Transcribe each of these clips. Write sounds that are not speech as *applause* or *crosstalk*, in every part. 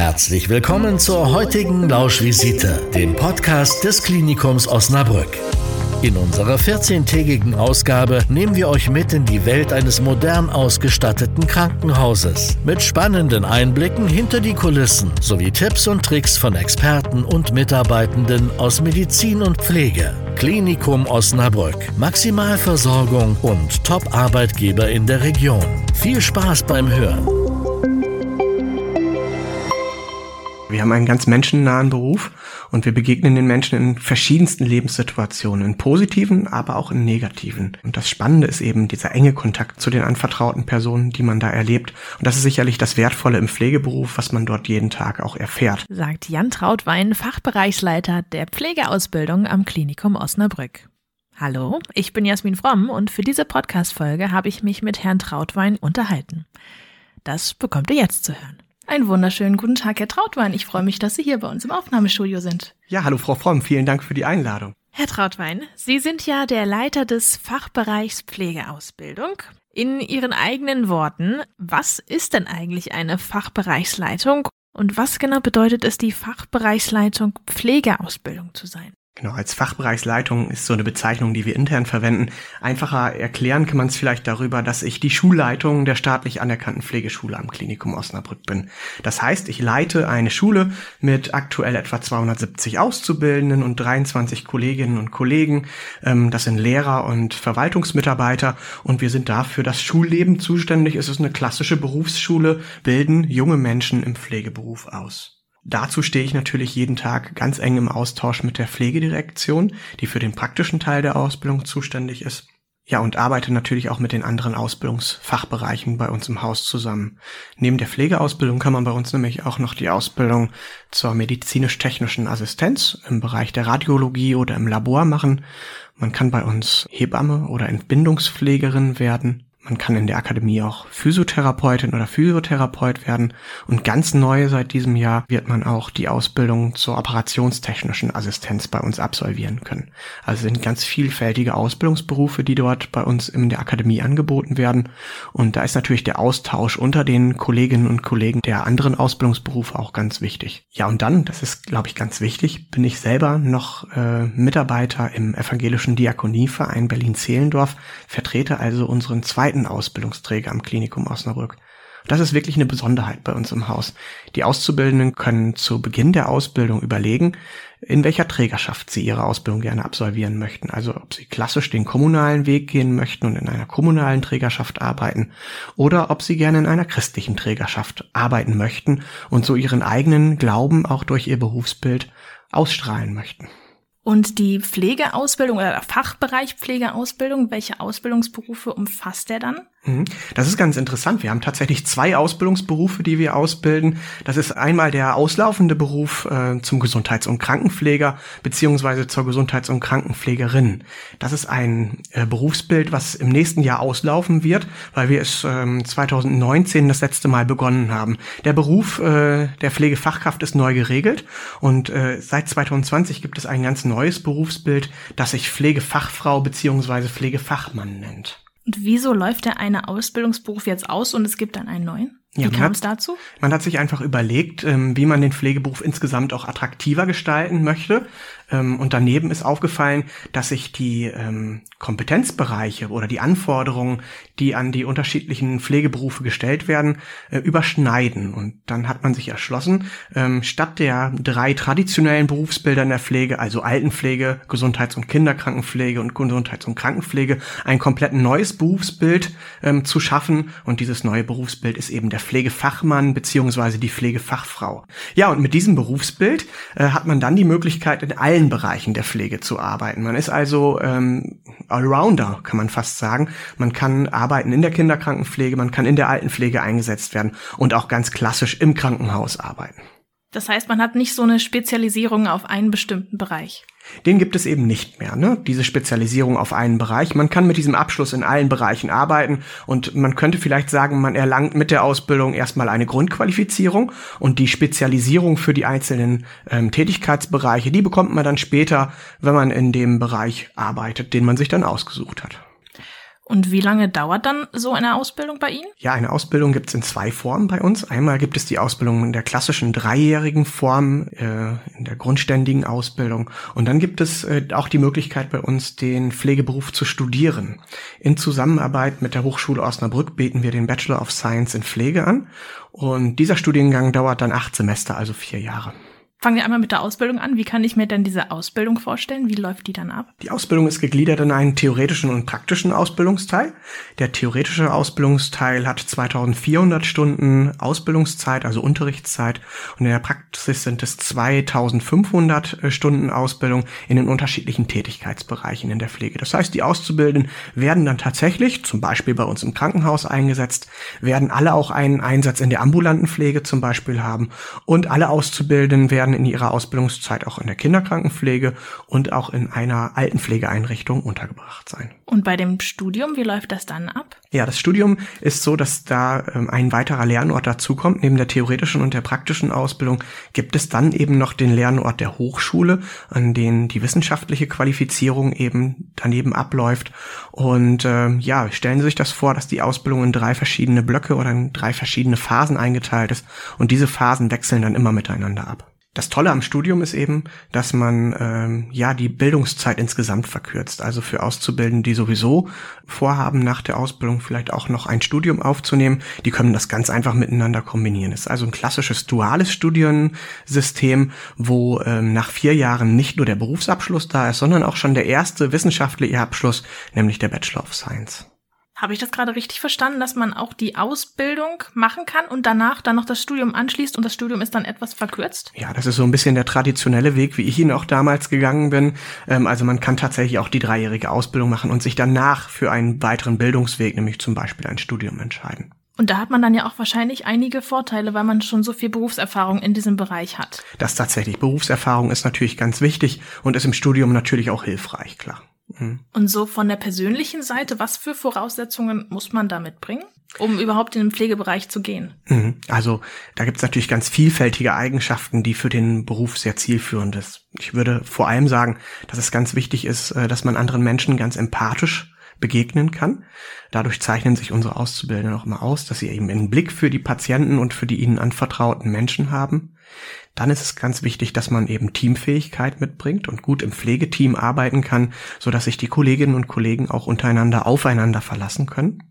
Herzlich willkommen zur heutigen Lauschvisite, dem Podcast des Klinikums Osnabrück. In unserer 14-tägigen Ausgabe nehmen wir euch mit in die Welt eines modern ausgestatteten Krankenhauses mit spannenden Einblicken hinter die Kulissen sowie Tipps und Tricks von Experten und Mitarbeitenden aus Medizin und Pflege. Klinikum Osnabrück, Maximalversorgung und Top-Arbeitgeber in der Region. Viel Spaß beim Hören. Wir haben einen ganz menschennahen Beruf und wir begegnen den Menschen in verschiedensten Lebenssituationen, in positiven, aber auch in negativen. Und das Spannende ist eben dieser enge Kontakt zu den anvertrauten Personen, die man da erlebt. Und das ist sicherlich das Wertvolle im Pflegeberuf, was man dort jeden Tag auch erfährt. Sagt Jan Trautwein, Fachbereichsleiter der Pflegeausbildung am Klinikum Osnabrück. Hallo, ich bin Jasmin Fromm und für diese Podcast-Folge habe ich mich mit Herrn Trautwein unterhalten. Das bekommt ihr jetzt zu hören. Einen wunderschönen guten Tag, Herr Trautwein. Ich freue mich, dass Sie hier bei uns im Aufnahmestudio sind. Ja, hallo Frau Fromm, vielen Dank für die Einladung. Herr Trautwein, Sie sind ja der Leiter des Fachbereichs Pflegeausbildung. In Ihren eigenen Worten, was ist denn eigentlich eine Fachbereichsleitung und was genau bedeutet es, die Fachbereichsleitung Pflegeausbildung zu sein? Genau, als Fachbereichsleitung ist so eine Bezeichnung, die wir intern verwenden. Einfacher erklären kann man es vielleicht darüber, dass ich die Schulleitung der staatlich anerkannten Pflegeschule am Klinikum Osnabrück bin. Das heißt, ich leite eine Schule mit aktuell etwa 270 Auszubildenden und 23 Kolleginnen und Kollegen. Ähm, das sind Lehrer und Verwaltungsmitarbeiter und wir sind dafür das Schulleben zuständig. Es ist eine klassische Berufsschule, bilden junge Menschen im Pflegeberuf aus. Dazu stehe ich natürlich jeden Tag ganz eng im Austausch mit der Pflegedirektion, die für den praktischen Teil der Ausbildung zuständig ist. Ja, und arbeite natürlich auch mit den anderen Ausbildungsfachbereichen bei uns im Haus zusammen. Neben der Pflegeausbildung kann man bei uns nämlich auch noch die Ausbildung zur medizinisch-technischen Assistenz im Bereich der Radiologie oder im Labor machen. Man kann bei uns Hebamme oder Entbindungspflegerin werden. Man kann in der Akademie auch Physiotherapeutin oder Physiotherapeut werden. Und ganz neu seit diesem Jahr wird man auch die Ausbildung zur operationstechnischen Assistenz bei uns absolvieren können. Also sind ganz vielfältige Ausbildungsberufe, die dort bei uns in der Akademie angeboten werden. Und da ist natürlich der Austausch unter den Kolleginnen und Kollegen der anderen Ausbildungsberufe auch ganz wichtig. Ja, und dann, das ist, glaube ich, ganz wichtig, bin ich selber noch äh, Mitarbeiter im evangelischen Diakonieverein Berlin-Zehlendorf, vertrete also unseren zweiten zweiten Ausbildungsträger am Klinikum Osnabrück. Das ist wirklich eine Besonderheit bei uns im Haus. Die Auszubildenden können zu Beginn der Ausbildung überlegen, in welcher Trägerschaft sie ihre Ausbildung gerne absolvieren möchten. Also ob sie klassisch den kommunalen Weg gehen möchten und in einer kommunalen Trägerschaft arbeiten oder ob sie gerne in einer christlichen Trägerschaft arbeiten möchten und so ihren eigenen Glauben auch durch ihr Berufsbild ausstrahlen möchten. Und die Pflegeausbildung oder der Fachbereich Pflegeausbildung, welche Ausbildungsberufe umfasst der dann? Mhm. Das ist ganz interessant. Wir haben tatsächlich zwei Ausbildungsberufe, die wir ausbilden. Das ist einmal der auslaufende Beruf äh, zum Gesundheits- und Krankenpfleger beziehungsweise zur Gesundheits- und Krankenpflegerin. Das ist ein äh, Berufsbild, was im nächsten Jahr auslaufen wird, weil wir es ähm, 2019 das letzte Mal begonnen haben. Der Beruf äh, der Pflegefachkraft ist neu geregelt und äh, seit 2020 gibt es ein ganz neues Berufsbild, das sich Pflegefachfrau beziehungsweise Pflegefachmann nennt. Und wieso läuft der eine Ausbildungsberuf jetzt aus und es gibt dann einen neuen? Wie ja, kam es dazu? Man hat sich einfach überlegt, ähm, wie man den Pflegeberuf insgesamt auch attraktiver gestalten möchte. Ähm, und daneben ist aufgefallen, dass sich die ähm, Kompetenzbereiche oder die Anforderungen, die an die unterschiedlichen Pflegeberufe gestellt werden, äh, überschneiden. Und dann hat man sich erschlossen, ähm, statt der drei traditionellen Berufsbilder in der Pflege, also Altenpflege, Gesundheits- und Kinderkrankenpflege und Gesundheits- und Krankenpflege, ein komplett neues Berufsbild zu schaffen. Und dieses neue Berufsbild ist eben der Pflegefachmann beziehungsweise die Pflegefachfrau. Ja, und mit diesem Berufsbild äh, hat man dann die Möglichkeit, in allen Bereichen der Pflege zu arbeiten. Man ist also ähm, Allrounder, kann man fast sagen. Man kann arbeiten in der Kinderkrankenpflege, man kann in der Altenpflege eingesetzt werden und auch ganz klassisch im Krankenhaus arbeiten. Das heißt, man hat nicht so eine Spezialisierung auf einen bestimmten Bereich. Den gibt es eben nicht mehr, ne? diese Spezialisierung auf einen Bereich. Man kann mit diesem Abschluss in allen Bereichen arbeiten und man könnte vielleicht sagen, man erlangt mit der Ausbildung erstmal eine Grundqualifizierung und die Spezialisierung für die einzelnen ähm, Tätigkeitsbereiche, die bekommt man dann später, wenn man in dem Bereich arbeitet, den man sich dann ausgesucht hat. Und wie lange dauert dann so eine Ausbildung bei Ihnen? Ja, eine Ausbildung gibt es in zwei Formen bei uns. Einmal gibt es die Ausbildung in der klassischen dreijährigen Form, äh, in der grundständigen Ausbildung. Und dann gibt es äh, auch die Möglichkeit bei uns, den Pflegeberuf zu studieren. In Zusammenarbeit mit der Hochschule Osnabrück bieten wir den Bachelor of Science in Pflege an. Und dieser Studiengang dauert dann acht Semester, also vier Jahre. Fangen wir einmal mit der Ausbildung an. Wie kann ich mir denn diese Ausbildung vorstellen? Wie läuft die dann ab? Die Ausbildung ist gegliedert in einen theoretischen und praktischen Ausbildungsteil. Der theoretische Ausbildungsteil hat 2400 Stunden Ausbildungszeit, also Unterrichtszeit. Und in der Praxis sind es 2500 äh, Stunden Ausbildung in den unterschiedlichen Tätigkeitsbereichen in der Pflege. Das heißt, die Auszubildenden werden dann tatsächlich, zum Beispiel bei uns im Krankenhaus eingesetzt, werden alle auch einen Einsatz in der ambulanten Pflege zum Beispiel haben und alle Auszubildenden werden werden in ihrer Ausbildungszeit auch in der Kinderkrankenpflege und auch in einer Altenpflegeeinrichtung untergebracht sein. Und bei dem Studium, wie läuft das dann ab? Ja, das Studium ist so, dass da ähm, ein weiterer Lernort dazukommt. Neben der theoretischen und der praktischen Ausbildung gibt es dann eben noch den Lernort der Hochschule, an den die wissenschaftliche Qualifizierung eben daneben abläuft. Und äh, ja, stellen Sie sich das vor, dass die Ausbildung in drei verschiedene Blöcke oder in drei verschiedene Phasen eingeteilt ist. Und diese Phasen wechseln dann immer miteinander ab. Das Tolle am Studium ist eben, dass man ähm, ja die Bildungszeit insgesamt verkürzt. Also für Auszubildende, die sowieso vorhaben, nach der Ausbildung vielleicht auch noch ein Studium aufzunehmen, die können das ganz einfach miteinander kombinieren. Es ist also ein klassisches duales Studiensystem, wo ähm, nach vier Jahren nicht nur der Berufsabschluss da ist, sondern auch schon der erste wissenschaftliche Abschluss, nämlich der Bachelor of Science. Habe ich das gerade richtig verstanden, dass man auch die Ausbildung machen kann und danach dann noch das Studium anschließt und das Studium ist dann etwas verkürzt? Ja, das ist so ein bisschen der traditionelle Weg, wie ich ihn auch damals gegangen bin. Ähm, also man kann tatsächlich auch die dreijährige Ausbildung machen und sich danach für einen weiteren Bildungsweg, nämlich zum Beispiel ein Studium entscheiden. Und da hat man dann ja auch wahrscheinlich einige Vorteile, weil man schon so viel Berufserfahrung in diesem Bereich hat. Das tatsächlich. Berufserfahrung ist natürlich ganz wichtig und ist im Studium natürlich auch hilfreich, klar. Mhm. Und so von der persönlichen Seite, was für Voraussetzungen muss man da mitbringen, um überhaupt in den Pflegebereich zu gehen? Mhm. Also da gibt es natürlich ganz vielfältige Eigenschaften, die für den Beruf sehr zielführend ist. Ich würde vor allem sagen, dass es ganz wichtig ist, äh, dass man anderen Menschen ganz empathisch begegnen kann. Dadurch zeichnen sich unsere Auszubildenden auch immer aus, dass sie eben einen Blick für die Patienten und für die ihnen anvertrauten Menschen haben. Dann ist es ganz wichtig, dass man eben Teamfähigkeit mitbringt und gut im Pflegeteam arbeiten kann, so dass sich die Kolleginnen und Kollegen auch untereinander aufeinander verlassen können.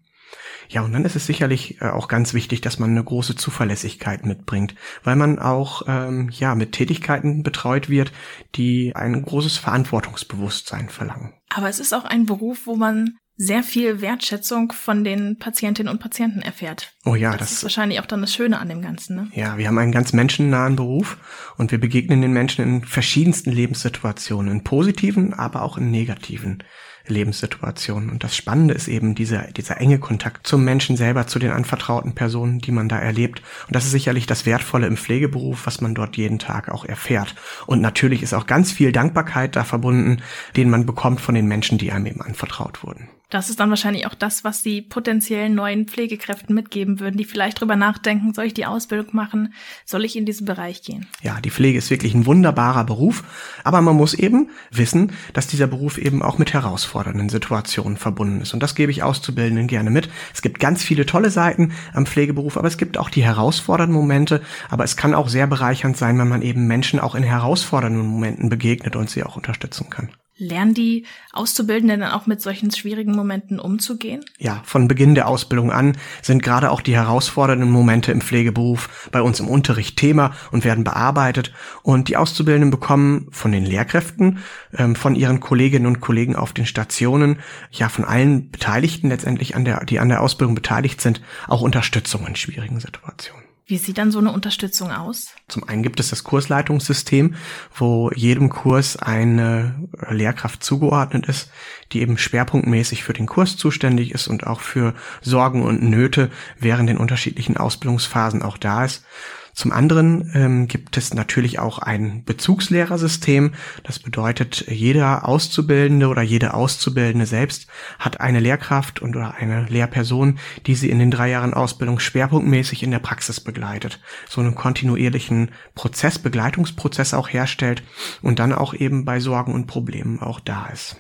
Ja, und dann ist es sicherlich äh, auch ganz wichtig, dass man eine große Zuverlässigkeit mitbringt, weil man auch ähm, ja mit Tätigkeiten betreut wird, die ein großes Verantwortungsbewusstsein verlangen. Aber es ist auch ein Beruf, wo man sehr viel Wertschätzung von den Patientinnen und Patienten erfährt. Oh ja, das, das ist wahrscheinlich auch dann das Schöne an dem Ganzen. Ne? Ja, wir haben einen ganz menschennahen Beruf und wir begegnen den Menschen in verschiedensten Lebenssituationen, in positiven, aber auch in negativen. Lebenssituationen. Und das Spannende ist eben dieser, dieser enge Kontakt zum Menschen selber, zu den anvertrauten Personen, die man da erlebt. Und das ist sicherlich das Wertvolle im Pflegeberuf, was man dort jeden Tag auch erfährt. Und natürlich ist auch ganz viel Dankbarkeit da verbunden, den man bekommt von den Menschen, die einem eben anvertraut wurden. Das ist dann wahrscheinlich auch das, was die potenziellen neuen Pflegekräften mitgeben würden, die vielleicht drüber nachdenken, soll ich die Ausbildung machen, soll ich in diesen Bereich gehen? Ja, die Pflege ist wirklich ein wunderbarer Beruf, aber man muss eben wissen, dass dieser Beruf eben auch mit herausfordernden Situationen verbunden ist. Und das gebe ich Auszubildenden gerne mit. Es gibt ganz viele tolle Seiten am Pflegeberuf, aber es gibt auch die herausfordernden Momente, aber es kann auch sehr bereichernd sein, wenn man eben Menschen auch in herausfordernden Momenten begegnet und sie auch unterstützen kann. Lernen die Auszubildenden dann auch mit solchen schwierigen Momenten umzugehen? Ja, von Beginn der Ausbildung an sind gerade auch die herausfordernden Momente im Pflegeberuf bei uns im Unterricht Thema und werden bearbeitet. Und die Auszubildenden bekommen von den Lehrkräften, ähm, von ihren Kolleginnen und Kollegen auf den Stationen, ja von allen Beteiligten letztendlich an der, die an der Ausbildung beteiligt sind, auch Unterstützung in schwierigen Situationen. Wie sieht dann so eine Unterstützung aus? Zum einen gibt es das Kursleitungssystem, wo jedem Kurs eine Lehrkraft zugeordnet ist, die eben schwerpunktmäßig für den Kurs zuständig ist und auch für Sorgen und Nöte während den unterschiedlichen Ausbildungsphasen auch da ist. Zum anderen ähm, gibt es natürlich auch ein Bezugslehrersystem. Das bedeutet, jeder Auszubildende oder jede Auszubildende selbst hat eine Lehrkraft und oder eine Lehrperson, die sie in den drei Jahren Ausbildung schwerpunktmäßig in der Praxis begleitet. So einen kontinuierlichen Prozess, Begleitungsprozess auch herstellt und dann auch eben bei Sorgen und Problemen auch da ist.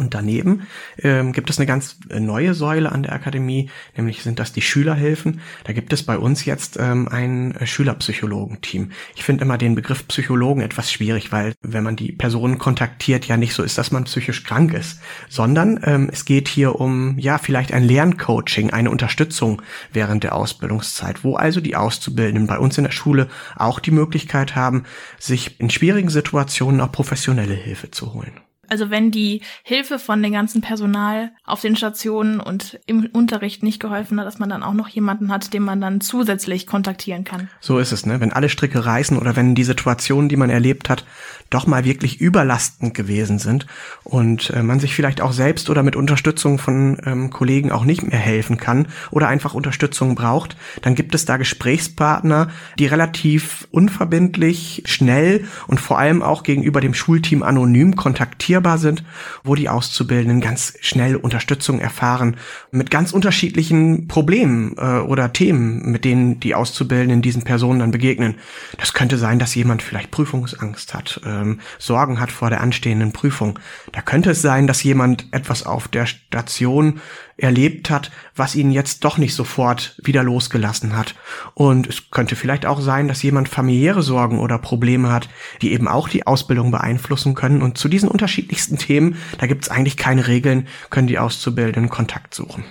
Und daneben ähm, gibt es eine ganz neue Säule an der Akademie, nämlich sind das die Schülerhilfen. Da gibt es bei uns jetzt ähm, ein Schülerpsychologenteam. Ich finde immer den Begriff Psychologen etwas schwierig, weil wenn man die Personen kontaktiert, ja nicht so ist, dass man psychisch krank ist, sondern ähm, es geht hier um ja vielleicht ein Lerncoaching, eine Unterstützung während der Ausbildungszeit, wo also die Auszubildenden bei uns in der Schule auch die Möglichkeit haben, sich in schwierigen Situationen auch professionelle Hilfe zu holen. Also wenn die Hilfe von dem ganzen Personal auf den Stationen und im Unterricht nicht geholfen hat, dass man dann auch noch jemanden hat, den man dann zusätzlich kontaktieren kann. So ist es, ne? Wenn alle Stricke reißen oder wenn die Situationen, die man erlebt hat, doch mal wirklich überlastend gewesen sind und äh, man sich vielleicht auch selbst oder mit Unterstützung von ähm, Kollegen auch nicht mehr helfen kann oder einfach Unterstützung braucht, dann gibt es da Gesprächspartner, die relativ unverbindlich, schnell und vor allem auch gegenüber dem Schulteam anonym kontaktieren rekrutierbar sind, wo die Auszubildenden ganz schnell Unterstützung erfahren mit ganz unterschiedlichen Problemen äh, oder Themen, mit denen die Auszubildenden diesen Personen dann begegnen. Das könnte sein, dass jemand vielleicht Prüfungsangst hat, ähm, Sorgen hat vor der anstehenden Prüfung. Da könnte es sein, dass jemand etwas auf der Station erlebt hat, was ihn jetzt doch nicht sofort wieder losgelassen hat. Und es könnte vielleicht auch sein, dass jemand familiäre Sorgen oder Probleme hat, die eben auch die Ausbildung beeinflussen können. Und zu diesen unterschiedlichsten Themen, da gibt es eigentlich keine Regeln, können die Auszubildenden Kontakt suchen.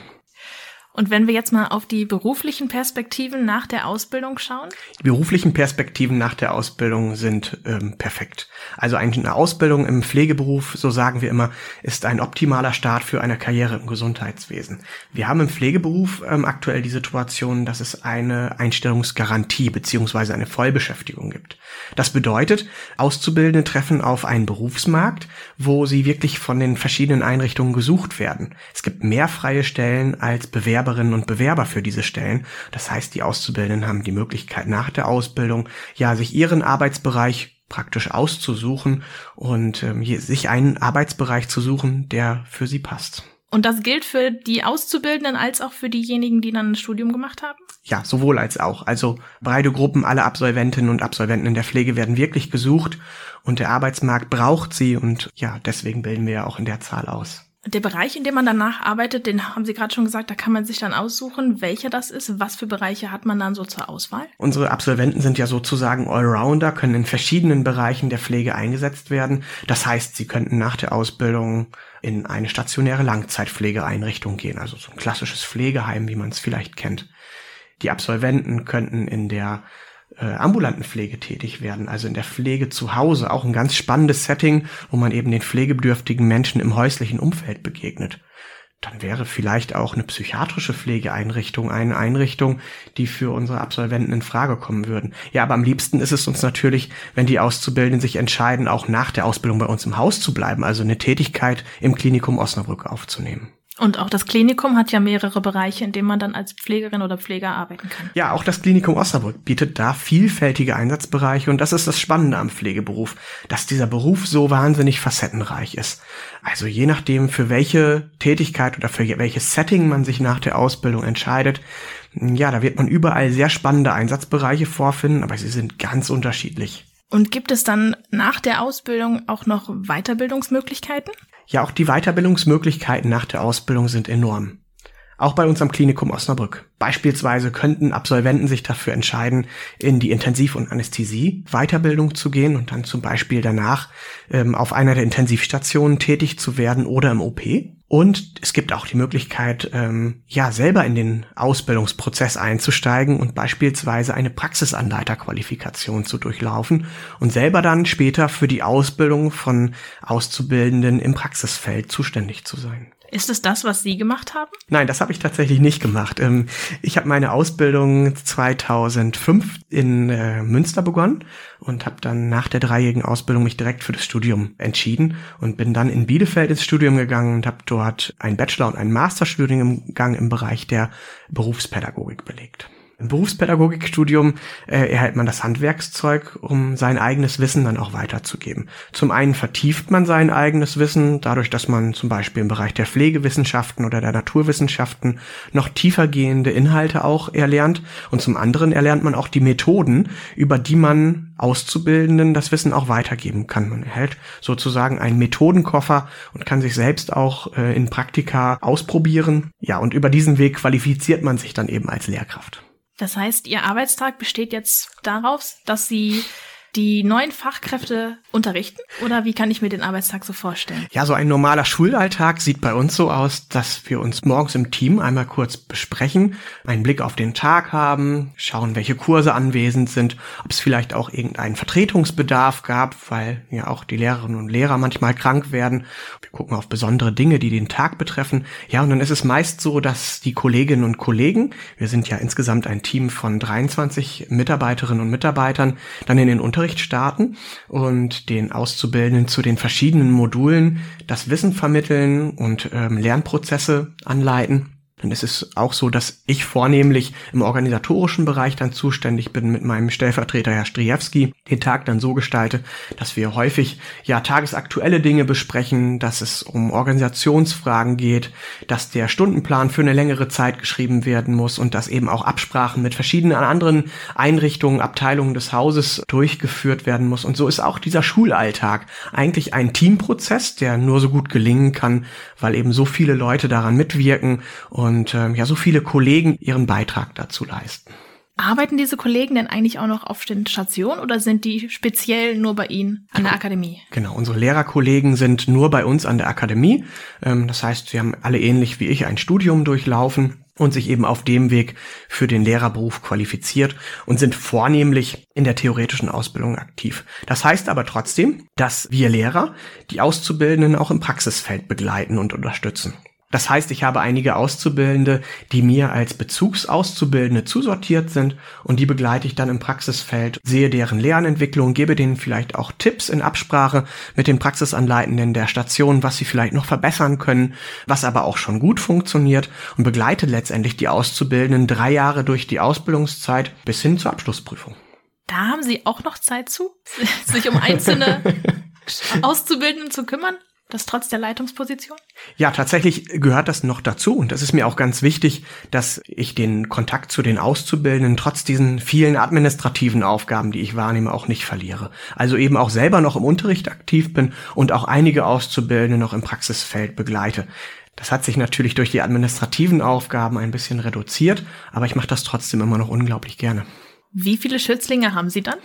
Und wenn wir jetzt mal auf die beruflichen Perspektiven nach der Ausbildung schauen? Die beruflichen Perspektiven nach der Ausbildung sind ähm, perfekt. Also eine Ausbildung im Pflegeberuf, so sagen wir immer, ist ein optimaler Start für eine Karriere im Gesundheitswesen. Wir haben im Pflegeberuf ähm, aktuell die Situation, dass es eine Einstellungsgarantie beziehungsweise eine Vollbeschäftigung gibt. Das bedeutet, Auszubildende treffen auf einen Berufsmarkt, wo sie wirklich von den verschiedenen Einrichtungen gesucht werden. Es gibt mehr freie Stellen als Bewerber Bewerberinnen und Bewerber für diese Stellen. Das heißt, die Auszubildenden haben die Möglichkeit nach der Ausbildung, ja, sich ihren Arbeitsbereich praktisch auszusuchen und ähm, sich einen Arbeitsbereich zu suchen, der für sie passt. Und das gilt für die Auszubildenden als auch für diejenigen, die dann ein Studium gemacht haben? Ja, sowohl als auch. Also breite Gruppen, alle Absolventinnen und Absolventen in der Pflege werden wirklich gesucht und der Arbeitsmarkt braucht sie und ja, deswegen bilden wir ja auch in der Zahl aus. Der Bereich, in dem man danach arbeitet, den haben Sie gerade schon gesagt, da kann man sich dann aussuchen, welcher das ist. Was für Bereiche hat man dann so zur Auswahl? Unsere Absolventen sind ja sozusagen Allrounder, können in verschiedenen Bereichen der Pflege eingesetzt werden. Das heißt, sie könnten nach der Ausbildung in eine stationäre Langzeitpflegeeinrichtung gehen, also so ein klassisches Pflegeheim, wie man es vielleicht kennt. Die Absolventen könnten in der äh, ambulanten Pflege tätig werden, also in der Pflege zu Hause, auch ein ganz spannendes Setting, wo man eben den pflegebedürftigen Menschen im häuslichen Umfeld begegnet. Dann wäre vielleicht auch eine psychiatrische Pflegeeinrichtung eine Einrichtung, die für unsere Absolventen in Frage kommen würden. Ja, aber am liebsten ist es uns natürlich, wenn die Auszubildenden sich entscheiden, auch nach der Ausbildung bei uns im Haus zu bleiben, also eine Tätigkeit im Klinikum Osnabrück aufzunehmen. Und auch das Klinikum hat ja mehrere Bereiche, in denen man dann als Pflegerin oder Pfleger arbeiten kann. Ja, auch das Klinikum Osnabrück bietet da vielfältige Einsatzbereiche und das ist das Spannende am Pflegeberuf, dass dieser Beruf so wahnsinnig facettenreich ist. Also je nachdem, für welche Tätigkeit oder für welches Setting man sich nach der Ausbildung entscheidet, ja, da wird man überall sehr spannende Einsatzbereiche vorfinden, aber sie sind ganz unterschiedlich. Und gibt es dann nach der Ausbildung auch noch Weiterbildungsmöglichkeiten? Ja, auch die Weiterbildungsmöglichkeiten nach der Ausbildung sind enorm. Auch bei uns am Klinikum Osnabrück. Beispielsweise könnten Absolventen sich dafür entscheiden, in die Intensiv- und Anästhesie-Weiterbildung zu gehen und dann zum Beispiel danach ähm, auf einer der Intensivstationen tätig zu werden oder im OP. Und es gibt auch die Möglichkeit, ähm, ja, selber in den Ausbildungsprozess einzusteigen und beispielsweise eine Praxisanleiterqualifikation zu durchlaufen und selber dann später für die Ausbildung von Auszubildenden im Praxisfeld zuständig zu sein. Ist es das, was Sie gemacht haben? Nein, das habe ich tatsächlich nicht gemacht. Ähm, ich habe meine Ausbildung 2005 in äh, Münster begonnen und habe dann nach der dreijährigen Ausbildung mich direkt für das Studium entschieden und bin dann in Bielefeld ins Studium gegangen und habe dort einen Bachelor- und einen Masterstudiengang im Bereich der Berufspädagogik belegt. Im Berufspädagogikstudium äh, erhält man das Handwerkszeug, um sein eigenes Wissen dann auch weiterzugeben. Zum einen vertieft man sein eigenes Wissen, dadurch, dass man zum Beispiel im Bereich der Pflegewissenschaften oder der Naturwissenschaften noch tiefergehende Inhalte auch erlernt. Und zum anderen erlernt man auch die Methoden, über die man Auszubildenden das Wissen auch weitergeben kann. Man erhält sozusagen einen Methodenkoffer und kann sich selbst auch äh, in Praktika ausprobieren. Ja, und über diesen Weg qualifiziert man sich dann eben als Lehrkraft. Das heißt, Ihr Arbeitstag besteht jetzt darauf, dass Sie die neuen Fachkräfte unterrichten? Oder wie kann ich mir den Arbeitstag so vorstellen? Ja, so ein normaler Schulalltag sieht bei uns so aus, dass wir uns morgens im Team einmal kurz besprechen, einen Blick auf den Tag haben, schauen, welche Kurse anwesend sind, ob es vielleicht auch irgendeinen Vertretungsbedarf gab, weil ja auch die Lehrerinnen und Lehrer manchmal krank werden. Wir gucken auf besondere Dinge, die den Tag betreffen. Ja, und dann ist es meist so, dass die Kolleginnen und Kollegen, wir sind ja insgesamt ein Team von 23 Mitarbeiterinnen und Mitarbeitern, dann in den Unter Unterricht starten und den Auszubildenden zu den verschiedenen Modulen das Wissen vermitteln und ähm, Lernprozesse anleiten. Dann ist es auch so, dass ich vornehmlich im organisatorischen Bereich dann zuständig bin mit meinem Stellvertreter Herr Striewski, den Tag dann so gestalte, dass wir häufig ja tagesaktuelle Dinge besprechen, dass es um Organisationsfragen geht, dass der Stundenplan für eine längere Zeit geschrieben werden muss und dass eben auch Absprachen mit verschiedenen anderen Einrichtungen, Abteilungen des Hauses durchgeführt werden muss. Und so ist auch dieser Schulalltag eigentlich ein Teamprozess, der nur so gut gelingen kann, weil eben so viele Leute daran mitwirken und und ähm, ja so viele Kollegen ihren Beitrag dazu leisten. Arbeiten diese Kollegen denn eigentlich auch noch auf den Stationen oder sind die speziell nur bei Ihnen an der Akademie? Genau, unsere Lehrerkollegen sind nur bei uns an der Akademie. Ähm, das heißt, sie haben alle ähnlich wie ich ein Studium durchlaufen und sich eben auf dem Weg für den Lehrerberuf qualifiziert und sind vornehmlich in der theoretischen Ausbildung aktiv. Das heißt aber trotzdem, dass wir Lehrer die Auszubildenden auch im Praxisfeld begleiten und unterstützen. Das heißt, ich habe einige Auszubildende, die mir als Bezugsauszubildende zusortiert sind und die begleite ich dann im Praxisfeld, sehe deren Lernentwicklung, gebe denen vielleicht auch Tipps in Absprache mit den Praxisanleitenden der Station, was sie vielleicht noch verbessern können, was aber auch schon gut funktioniert und begleite letztendlich die Auszubildenden drei Jahre durch die Ausbildungszeit bis hin zur Abschlussprüfung. Da haben Sie auch noch Zeit zu, *laughs* sich um einzelne *laughs* Auszubildenden zu kümmern? Das trotz der Leitungsposition? Ja, tatsächlich gehört das noch dazu. Und das ist mir auch ganz wichtig, dass ich den Kontakt zu den Auszubildenden trotz diesen vielen administrativen Aufgaben, die ich wahrnehme, auch nicht verliere. Also eben auch selber noch im Unterricht aktiv bin und auch einige Auszubildende noch im Praxisfeld begleite. Das hat sich natürlich durch die administrativen Aufgaben ein bisschen reduziert, aber ich mache das trotzdem immer noch unglaublich gerne. Wie viele Schützlinge haben Sie dann?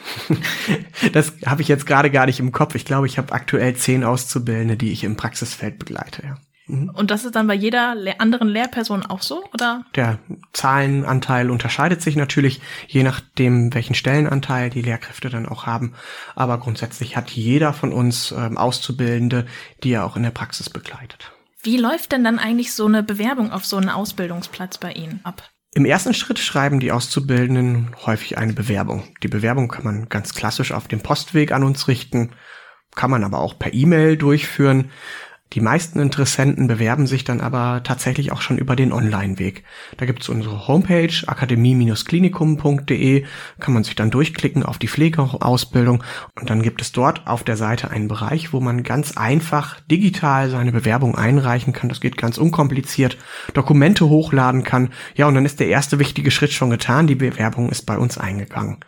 *laughs* das habe ich jetzt gerade gar nicht im Kopf. Ich glaube, ich habe aktuell zehn Auszubildende, die ich im Praxisfeld begleite. Ja. Mhm. Und das ist dann bei jeder anderen Lehrperson auch so, oder? Der Zahlenanteil unterscheidet sich natürlich, je nachdem, welchen Stellenanteil die Lehrkräfte dann auch haben. Aber grundsätzlich hat jeder von uns ähm, Auszubildende, die er auch in der Praxis begleitet. Wie läuft denn dann eigentlich so eine Bewerbung auf so einen Ausbildungsplatz bei Ihnen ab? Im ersten Schritt schreiben die Auszubildenden häufig eine Bewerbung. Die Bewerbung kann man ganz klassisch auf dem Postweg an uns richten, kann man aber auch per E-Mail durchführen. Die meisten Interessenten bewerben sich dann aber tatsächlich auch schon über den Online-Weg. Da gibt es unsere Homepage akademie-klinikum.de, kann man sich dann durchklicken auf die Pflegeausbildung und dann gibt es dort auf der Seite einen Bereich, wo man ganz einfach digital seine Bewerbung einreichen kann. Das geht ganz unkompliziert, Dokumente hochladen kann. Ja, und dann ist der erste wichtige Schritt schon getan. Die Bewerbung ist bei uns eingegangen.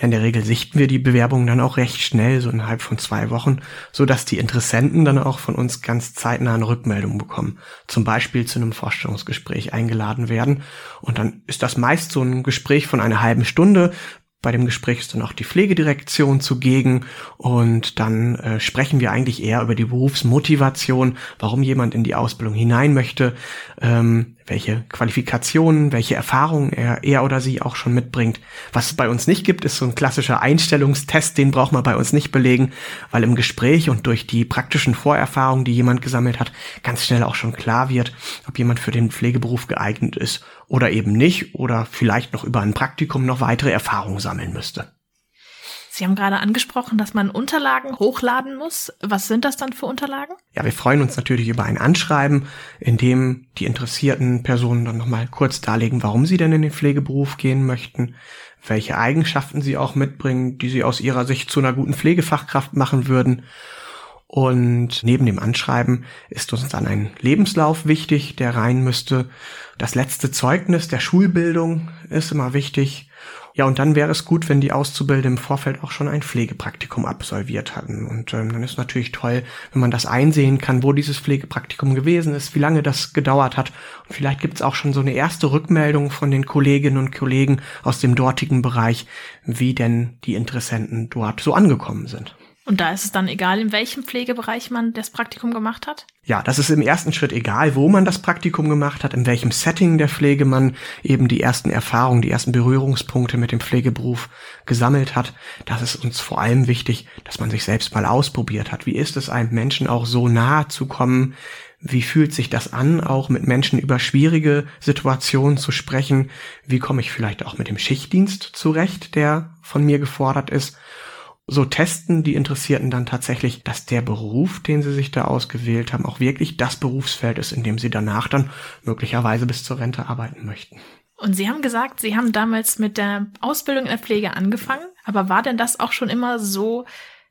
In der Regel sichten wir die Bewerbungen dann auch recht schnell, so innerhalb von zwei Wochen, so dass die Interessenten dann auch von uns ganz zeitnah eine Rückmeldung bekommen. Zum Beispiel zu einem Vorstellungsgespräch eingeladen werden. Und dann ist das meist so ein Gespräch von einer halben Stunde, bei dem Gespräch ist dann auch die Pflegedirektion zugegen und dann äh, sprechen wir eigentlich eher über die Berufsmotivation, warum jemand in die Ausbildung hinein möchte, ähm, welche Qualifikationen, welche Erfahrungen er, er oder sie auch schon mitbringt. Was es bei uns nicht gibt, ist so ein klassischer Einstellungstest, den braucht man bei uns nicht belegen, weil im Gespräch und durch die praktischen Vorerfahrungen, die jemand gesammelt hat, ganz schnell auch schon klar wird, ob jemand für den Pflegeberuf geeignet ist oder eben nicht oder vielleicht noch über ein Praktikum noch weitere Erfahrungen sammeln müsste. Sie haben gerade angesprochen, dass man Unterlagen hochladen muss. Was sind das dann für Unterlagen? Ja, wir freuen uns natürlich über ein Anschreiben, in dem die interessierten Personen dann nochmal kurz darlegen, warum sie denn in den Pflegeberuf gehen möchten, welche Eigenschaften sie auch mitbringen, die sie aus ihrer Sicht zu einer guten Pflegefachkraft machen würden. Und neben dem Anschreiben ist uns dann ein Lebenslauf wichtig, der rein müsste. Das letzte Zeugnis der Schulbildung ist immer wichtig. Ja, und dann wäre es gut, wenn die Auszubildenden im Vorfeld auch schon ein Pflegepraktikum absolviert hatten. Und ähm, dann ist natürlich toll, wenn man das einsehen kann, wo dieses Pflegepraktikum gewesen ist, wie lange das gedauert hat. Und vielleicht gibt es auch schon so eine erste Rückmeldung von den Kolleginnen und Kollegen aus dem dortigen Bereich, wie denn die Interessenten dort so angekommen sind. Und da ist es dann egal, in welchem Pflegebereich man das Praktikum gemacht hat? Ja, das ist im ersten Schritt egal, wo man das Praktikum gemacht hat, in welchem Setting der Pflege man eben die ersten Erfahrungen, die ersten Berührungspunkte mit dem Pflegeberuf gesammelt hat. Das ist uns vor allem wichtig, dass man sich selbst mal ausprobiert hat. Wie ist es einem Menschen auch so nahe zu kommen? Wie fühlt sich das an, auch mit Menschen über schwierige Situationen zu sprechen? Wie komme ich vielleicht auch mit dem Schichtdienst zurecht, der von mir gefordert ist? So testen die Interessierten dann tatsächlich, dass der Beruf, den sie sich da ausgewählt haben, auch wirklich das Berufsfeld ist, in dem sie danach dann möglicherweise bis zur Rente arbeiten möchten. Und Sie haben gesagt, Sie haben damals mit der Ausbildung in der Pflege angefangen, aber war denn das auch schon immer so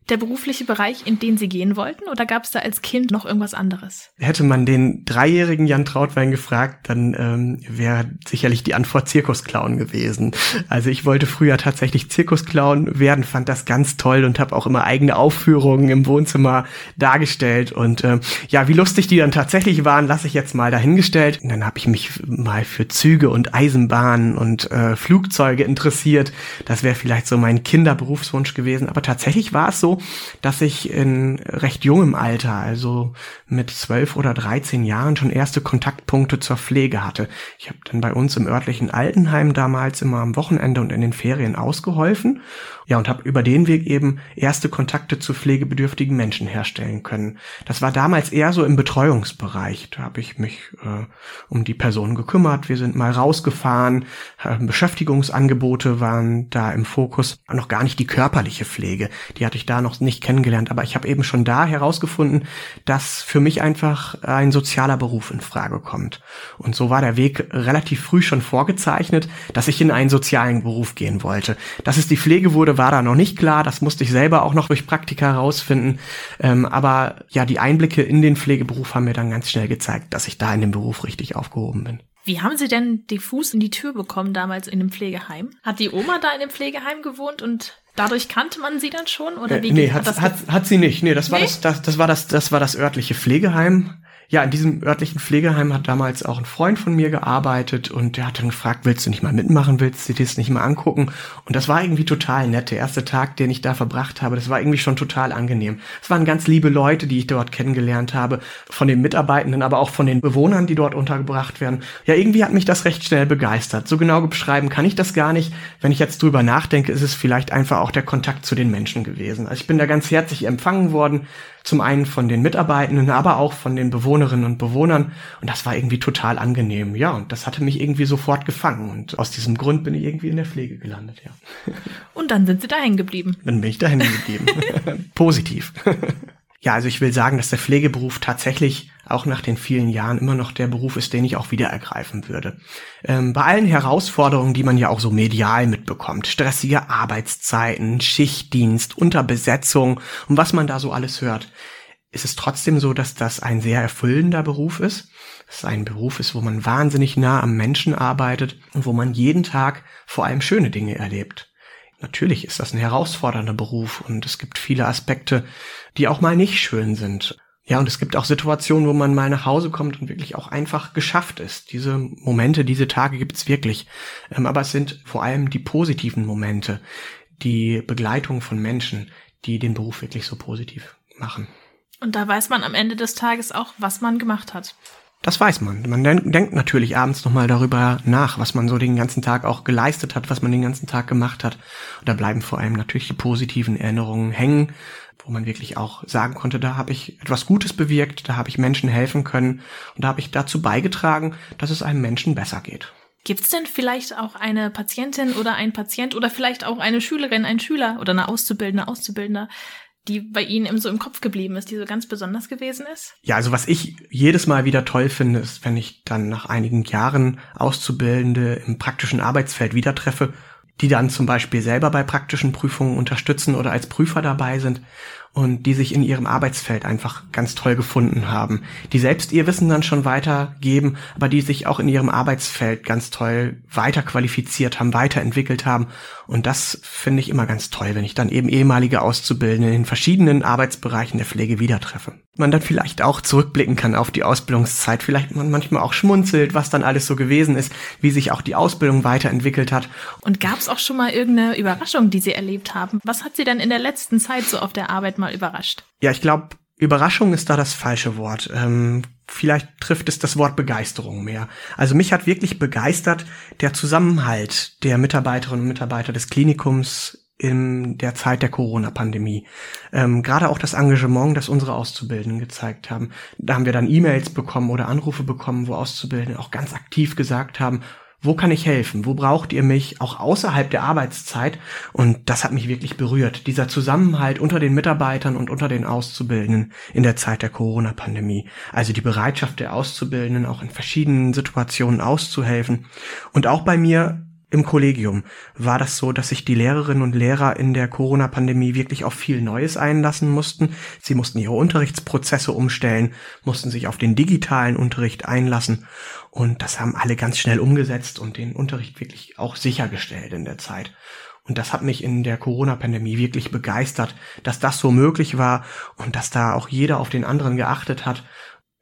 der berufliche Bereich, in den Sie gehen wollten? Oder gab es da als Kind noch irgendwas anderes? Hätte man den dreijährigen Jan Trautwein gefragt, dann ähm, wäre sicherlich die Antwort Zirkusclown gewesen. Also ich wollte früher tatsächlich Zirkusclown werden, fand das ganz toll und habe auch immer eigene Aufführungen im Wohnzimmer dargestellt. Und äh, ja, wie lustig die dann tatsächlich waren, lasse ich jetzt mal dahingestellt. Und dann habe ich mich mal für Züge und Eisenbahnen und äh, Flugzeuge interessiert. Das wäre vielleicht so mein Kinderberufswunsch gewesen. Aber tatsächlich war es so, dass ich in recht jungem Alter, also mit zwölf oder dreizehn Jahren schon erste Kontaktpunkte zur Pflege hatte. Ich habe dann bei uns im örtlichen Altenheim damals immer am Wochenende und in den Ferien ausgeholfen ja, und habe über den Weg eben erste Kontakte zu pflegebedürftigen Menschen herstellen können. Das war damals eher so im Betreuungsbereich. Da habe ich mich äh, um die Person gekümmert. Wir sind mal rausgefahren. Äh, Beschäftigungsangebote waren da im Fokus. Noch gar nicht die körperliche Pflege. Die hatte ich da noch nicht kennengelernt. Aber ich habe eben schon da herausgefunden, dass für mich einfach ein sozialer Beruf in Frage kommt. Und so war der Weg relativ früh schon vorgezeichnet, dass ich in einen sozialen Beruf gehen wollte. Dass es die Pflege wurde, war da noch nicht klar. Das musste ich selber auch noch durch Praktika herausfinden. Ähm, aber ja, die Einblicke in den Pflegeberuf haben mir dann ganz schnell gezeigt, dass ich da in dem Beruf richtig aufgehoben bin. Wie haben Sie denn die Fuß in die Tür bekommen damals in dem Pflegeheim? Hat die Oma da in dem Pflegeheim gewohnt und dadurch kannte man sie dann schon oder wie? Äh, nee, hat, hat, hat, hat sie nicht. Nee, das nee? war das, das, das war das, das war das örtliche Pflegeheim ja, in diesem örtlichen Pflegeheim hat damals auch ein Freund von mir gearbeitet und der hat dann gefragt, willst du nicht mal mitmachen, willst du dir das nicht mal angucken? Und das war irgendwie total nett. Der erste Tag, den ich da verbracht habe, das war irgendwie schon total angenehm. Es waren ganz liebe Leute, die ich dort kennengelernt habe, von den Mitarbeitenden, aber auch von den Bewohnern, die dort untergebracht werden. Ja, irgendwie hat mich das recht schnell begeistert. So genau beschreiben kann ich das gar nicht. Wenn ich jetzt drüber nachdenke, ist es vielleicht einfach auch der Kontakt zu den Menschen gewesen. Also ich bin da ganz herzlich empfangen worden zum einen von den Mitarbeitenden, aber auch von den Bewohnerinnen und Bewohnern. Und das war irgendwie total angenehm. Ja, und das hatte mich irgendwie sofort gefangen. Und aus diesem Grund bin ich irgendwie in der Pflege gelandet, ja. Und dann sind Sie da hängen geblieben. Dann bin ich da hängen geblieben. *laughs* Positiv. Ja, also ich will sagen, dass der Pflegeberuf tatsächlich auch nach den vielen Jahren immer noch der Beruf ist, den ich auch wieder ergreifen würde. Ähm, bei allen Herausforderungen, die man ja auch so medial mitbekommt, stressige Arbeitszeiten, Schichtdienst, Unterbesetzung und was man da so alles hört, ist es trotzdem so, dass das ein sehr erfüllender Beruf ist. Dass es ein Beruf ist, wo man wahnsinnig nah am Menschen arbeitet und wo man jeden Tag vor allem schöne Dinge erlebt. Natürlich ist das ein herausfordernder Beruf und es gibt viele Aspekte, die auch mal nicht schön sind. Ja, und es gibt auch Situationen, wo man mal nach Hause kommt und wirklich auch einfach geschafft ist. Diese Momente, diese Tage gibt's wirklich. Ähm, aber es sind vor allem die positiven Momente, die Begleitung von Menschen, die den Beruf wirklich so positiv machen. Und da weiß man am Ende des Tages auch, was man gemacht hat. Das weiß man. Man denkt natürlich abends nochmal darüber nach, was man so den ganzen Tag auch geleistet hat, was man den ganzen Tag gemacht hat. Und da bleiben vor allem natürlich die positiven Erinnerungen hängen, wo man wirklich auch sagen konnte, da habe ich etwas Gutes bewirkt, da habe ich Menschen helfen können und da habe ich dazu beigetragen, dass es einem Menschen besser geht. Gibt es denn vielleicht auch eine Patientin oder ein Patient oder vielleicht auch eine Schülerin, ein Schüler oder eine Auszubildende, Auszubildender, die bei Ihnen so im Kopf geblieben ist, die so ganz besonders gewesen ist? Ja, also was ich jedes Mal wieder toll finde, ist, wenn ich dann nach einigen Jahren Auszubildende im praktischen Arbeitsfeld wieder treffe, die dann zum Beispiel selber bei praktischen Prüfungen unterstützen oder als Prüfer dabei sind und die sich in ihrem Arbeitsfeld einfach ganz toll gefunden haben, die selbst ihr Wissen dann schon weitergeben, aber die sich auch in ihrem Arbeitsfeld ganz toll weiter qualifiziert haben, weiterentwickelt haben. Und das finde ich immer ganz toll, wenn ich dann eben ehemalige Auszubildende in verschiedenen Arbeitsbereichen der Pflege wieder treffe. Man dann vielleicht auch zurückblicken kann auf die Ausbildungszeit, vielleicht man manchmal auch schmunzelt, was dann alles so gewesen ist, wie sich auch die Ausbildung weiterentwickelt hat. Und gab es auch schon mal irgendeine Überraschung, die Sie erlebt haben? Was hat Sie denn in der letzten Zeit so auf der Arbeit mal überrascht? Ja, ich glaube, Überraschung ist da das falsche Wort. Ähm, vielleicht trifft es das Wort Begeisterung mehr. Also mich hat wirklich begeistert der Zusammenhalt der Mitarbeiterinnen und Mitarbeiter des Klinikums in der Zeit der Corona-Pandemie. Ähm, Gerade auch das Engagement, das unsere Auszubildenden gezeigt haben. Da haben wir dann E-Mails bekommen oder Anrufe bekommen, wo Auszubildende auch ganz aktiv gesagt haben, wo kann ich helfen? Wo braucht ihr mich? Auch außerhalb der Arbeitszeit. Und das hat mich wirklich berührt. Dieser Zusammenhalt unter den Mitarbeitern und unter den Auszubildenden in der Zeit der Corona-Pandemie. Also die Bereitschaft der Auszubildenden, auch in verschiedenen Situationen auszuhelfen. Und auch bei mir im Kollegium war das so, dass sich die Lehrerinnen und Lehrer in der Corona-Pandemie wirklich auf viel Neues einlassen mussten. Sie mussten ihre Unterrichtsprozesse umstellen, mussten sich auf den digitalen Unterricht einlassen. Und das haben alle ganz schnell umgesetzt und den Unterricht wirklich auch sichergestellt in der Zeit. Und das hat mich in der Corona-Pandemie wirklich begeistert, dass das so möglich war und dass da auch jeder auf den anderen geachtet hat.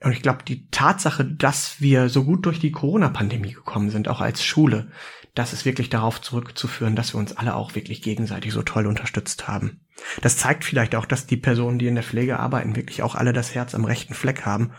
Und ich glaube, die Tatsache, dass wir so gut durch die Corona-Pandemie gekommen sind, auch als Schule, das ist wirklich darauf zurückzuführen, dass wir uns alle auch wirklich gegenseitig so toll unterstützt haben. Das zeigt vielleicht auch, dass die Personen, die in der Pflege arbeiten, wirklich auch alle das Herz am rechten Fleck haben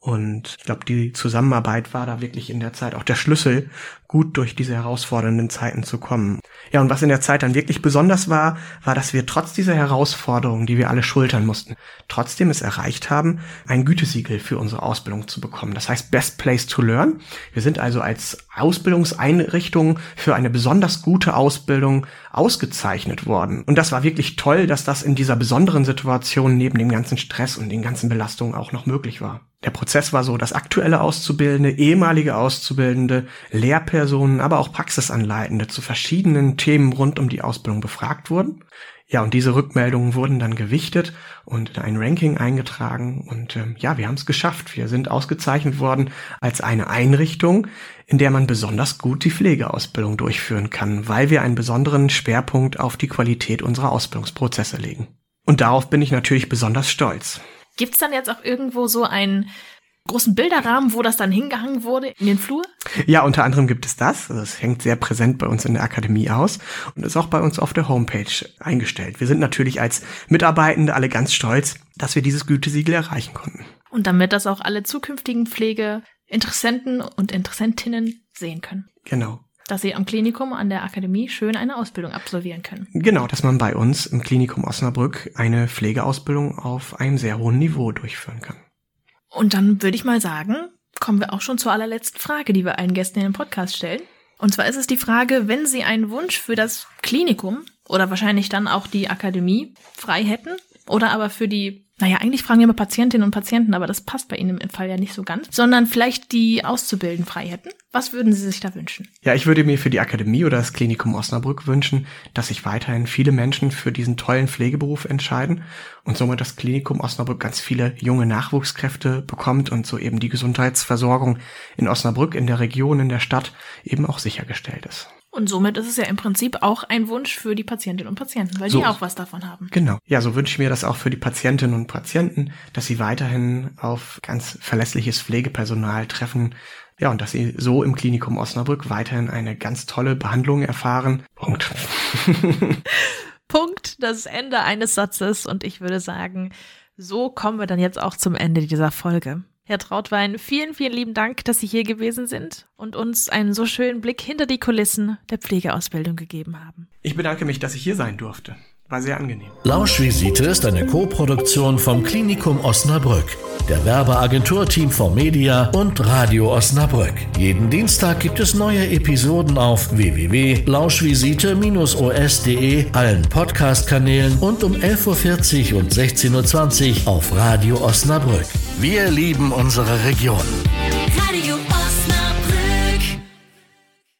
und ich glaube, die Zusammenarbeit war da wirklich in der Zeit auch der Schlüssel, gut durch diese herausfordernden Zeiten zu kommen. Ja, und was in der Zeit dann wirklich besonders war, war, dass wir trotz dieser Herausforderungen, die wir alle schultern mussten, trotzdem es erreicht haben, ein Gütesiegel für unsere Ausbildung zu bekommen. Das heißt Best Place to Learn. Wir sind also als Ausbildungseinrichtung für eine besonders gute Ausbildung ausgezeichnet worden. Und das war wirklich toll, dass das in dieser besonderen Situation neben dem ganzen Stress und den ganzen Belastungen auch noch möglich war. Der Prozess war so, dass aktuelle Auszubildende, ehemalige Auszubildende, Lehrpersonen, aber auch Praxisanleitende zu verschiedenen Themen rund um die Ausbildung befragt wurden. Ja, und diese Rückmeldungen wurden dann gewichtet und in ein Ranking eingetragen. Und ähm, ja, wir haben es geschafft. Wir sind ausgezeichnet worden als eine Einrichtung, in der man besonders gut die Pflegeausbildung durchführen kann, weil wir einen besonderen Schwerpunkt auf die Qualität unserer Ausbildungsprozesse legen. Und darauf bin ich natürlich besonders stolz. Gibt es dann jetzt auch irgendwo so einen großen Bilderrahmen, wo das dann hingehangen wurde in den Flur? Ja, unter anderem gibt es das. Das hängt sehr präsent bei uns in der Akademie aus und ist auch bei uns auf der Homepage eingestellt. Wir sind natürlich als Mitarbeitende alle ganz stolz, dass wir dieses Gütesiegel erreichen konnten. Und damit das auch alle zukünftigen Pflegeinteressenten und Interessentinnen sehen können. Genau dass sie am Klinikum an der Akademie schön eine Ausbildung absolvieren können. Genau, dass man bei uns im Klinikum Osnabrück eine Pflegeausbildung auf einem sehr hohen Niveau durchführen kann. Und dann würde ich mal sagen, kommen wir auch schon zur allerletzten Frage, die wir allen Gästen in dem Podcast stellen. Und zwar ist es die Frage, wenn Sie einen Wunsch für das Klinikum oder wahrscheinlich dann auch die Akademie frei hätten oder aber für die naja, eigentlich fragen wir immer Patientinnen und Patienten, aber das passt bei Ihnen im Fall ja nicht so ganz, sondern vielleicht die auszubilden frei hätten. Was würden Sie sich da wünschen? Ja, ich würde mir für die Akademie oder das Klinikum Osnabrück wünschen, dass sich weiterhin viele Menschen für diesen tollen Pflegeberuf entscheiden und somit das Klinikum Osnabrück ganz viele junge Nachwuchskräfte bekommt und so eben die Gesundheitsversorgung in Osnabrück, in der Region, in der Stadt eben auch sichergestellt ist. Und somit ist es ja im Prinzip auch ein Wunsch für die Patientinnen und Patienten, weil so, die auch was davon haben. Genau. Ja, so wünsche ich mir das auch für die Patientinnen und Patienten, dass sie weiterhin auf ganz verlässliches Pflegepersonal treffen. Ja, und dass sie so im Klinikum Osnabrück weiterhin eine ganz tolle Behandlung erfahren. Punkt. *laughs* Punkt, das Ende eines Satzes. Und ich würde sagen, so kommen wir dann jetzt auch zum Ende dieser Folge. Herr Trautwein, vielen, vielen lieben Dank, dass Sie hier gewesen sind und uns einen so schönen Blick hinter die Kulissen der Pflegeausbildung gegeben haben. Ich bedanke mich, dass ich hier sein durfte. War sehr angenehm. Lauschvisite ist eine Co-Produktion vom Klinikum Osnabrück, der Werbeagentur Team Media und Radio Osnabrück. Jeden Dienstag gibt es neue Episoden auf www.lauschvisite-os.de, allen Podcast-Kanälen und um 11.40 Uhr und 16.20 Uhr auf Radio Osnabrück. Wir lieben unsere Region. Radio